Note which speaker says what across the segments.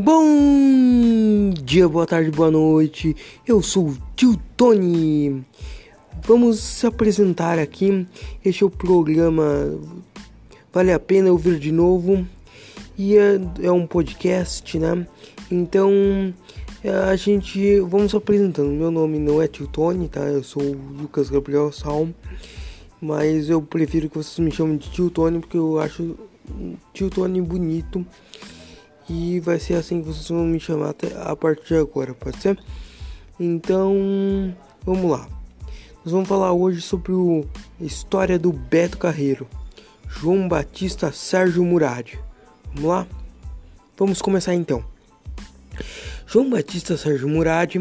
Speaker 1: Bom dia, boa tarde, boa noite. Eu sou o tio Tony. Vamos se apresentar aqui. Este é o programa Vale a Pena Ouvir de Novo. E é, é um podcast, né? Então a gente vamos apresentando. Meu nome não é tio Tony, tá? Eu sou o Lucas Gabriel Salm. Mas eu prefiro que vocês me chamem de tio Tony porque eu acho tio Tony bonito. E vai ser assim que vocês vão me chamar até a partir de agora, pode ser? Então, vamos lá. Nós vamos falar hoje sobre a história do Beto Carreiro, João Batista Sérgio Murad. Vamos lá? Vamos começar então. João Batista Sérgio Murad,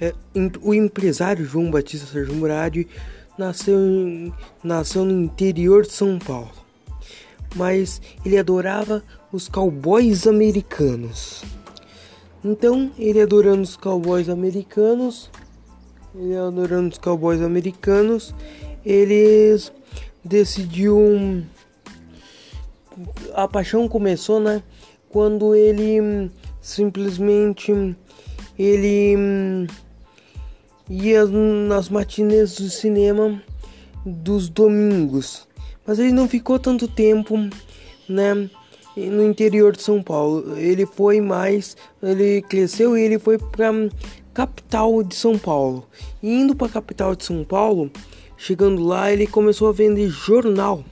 Speaker 1: é, o empresário João Batista Sérgio Murad nasceu, nasceu no interior de São Paulo mas ele adorava os cowboys americanos. Então, ele adorando os cowboys americanos, ele adorando os cowboys americanos, eles decidiu a paixão começou, né, quando ele simplesmente ele ia nas matinês do cinema dos domingos mas ele não ficou tanto tempo, né? No interior de São Paulo, ele foi mais, ele cresceu e ele foi para capital de São Paulo. E indo para a capital de São Paulo, chegando lá, ele começou a vender jornal.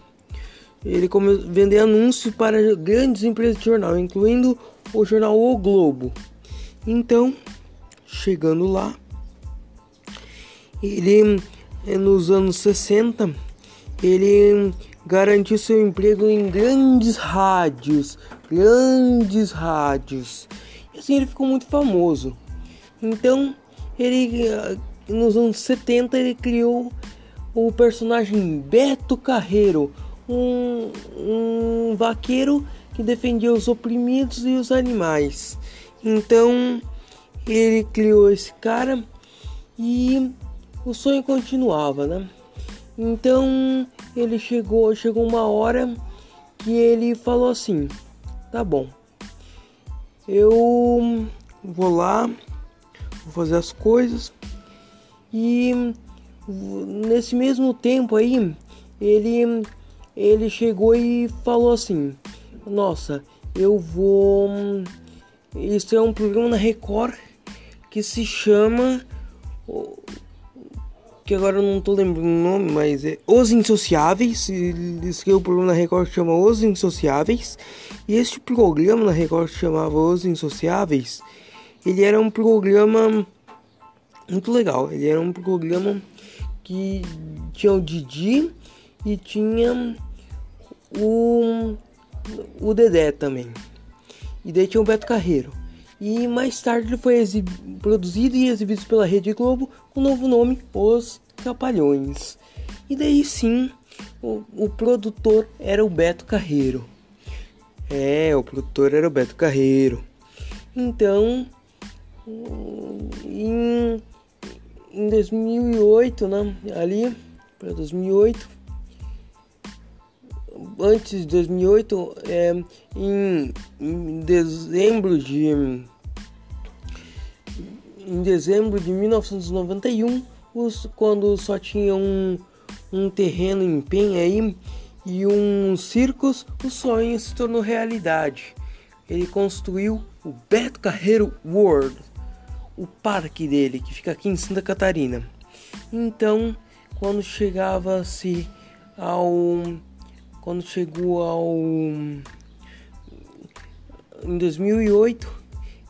Speaker 1: Ele começou a vender anúncios para grandes empresas de jornal, incluindo o jornal O Globo. Então, chegando lá, ele eh, nos anos 60 ele garantiu seu emprego em grandes rádios, grandes rádios. E assim ele ficou muito famoso. Então, ele nos anos 70 ele criou o personagem Beto Carreiro, um, um vaqueiro que defendia os oprimidos e os animais. Então, ele criou esse cara e o sonho continuava, né? Então ele chegou, chegou uma hora que ele falou assim: "Tá bom. Eu vou lá, vou fazer as coisas". E nesse mesmo tempo aí, ele ele chegou e falou assim: "Nossa, eu vou isso é um programa na Record que se chama que agora eu não tô lembrando o nome, mas é Os Insociáveis. Eles que o programa na Record chama Os Insociáveis. E este programa na Record chamava Os Insociáveis. Ele era um programa muito legal. Ele era um programa que tinha o Didi e tinha o, o Dedé também. E daí tinha o Beto Carreiro e mais tarde ele foi produzido e exibido pela Rede Globo com o novo nome Os Capalhões. E daí sim, o, o produtor era o Beto Carreiro. É, o produtor era o Beto Carreiro. Então, em, em 2008, né, ali para 2008, antes de 2008, é, em, em dezembro de em dezembro de 1991, os, quando só tinha um, um terreno em Penha aí e um circos, o sonho se tornou realidade. Ele construiu o Beto Carreiro World, o parque dele que fica aqui em Santa Catarina. Então, quando chegava-se ao quando chegou ao em 2008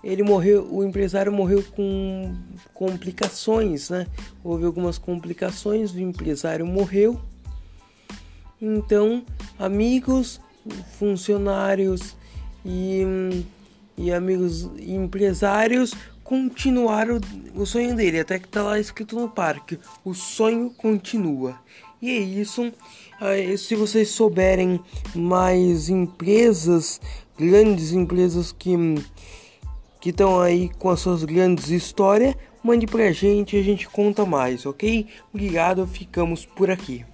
Speaker 1: ele morreu o empresário morreu com complicações né? Houve algumas complicações o empresário morreu. Então amigos funcionários e, e amigos empresários continuaram o sonho dele até que tá lá escrito no parque o sonho continua e é isso. Se vocês souberem mais empresas, grandes empresas que que estão aí com as suas grandes histórias, mande pra gente, a gente conta mais, ok? Obrigado, ficamos por aqui.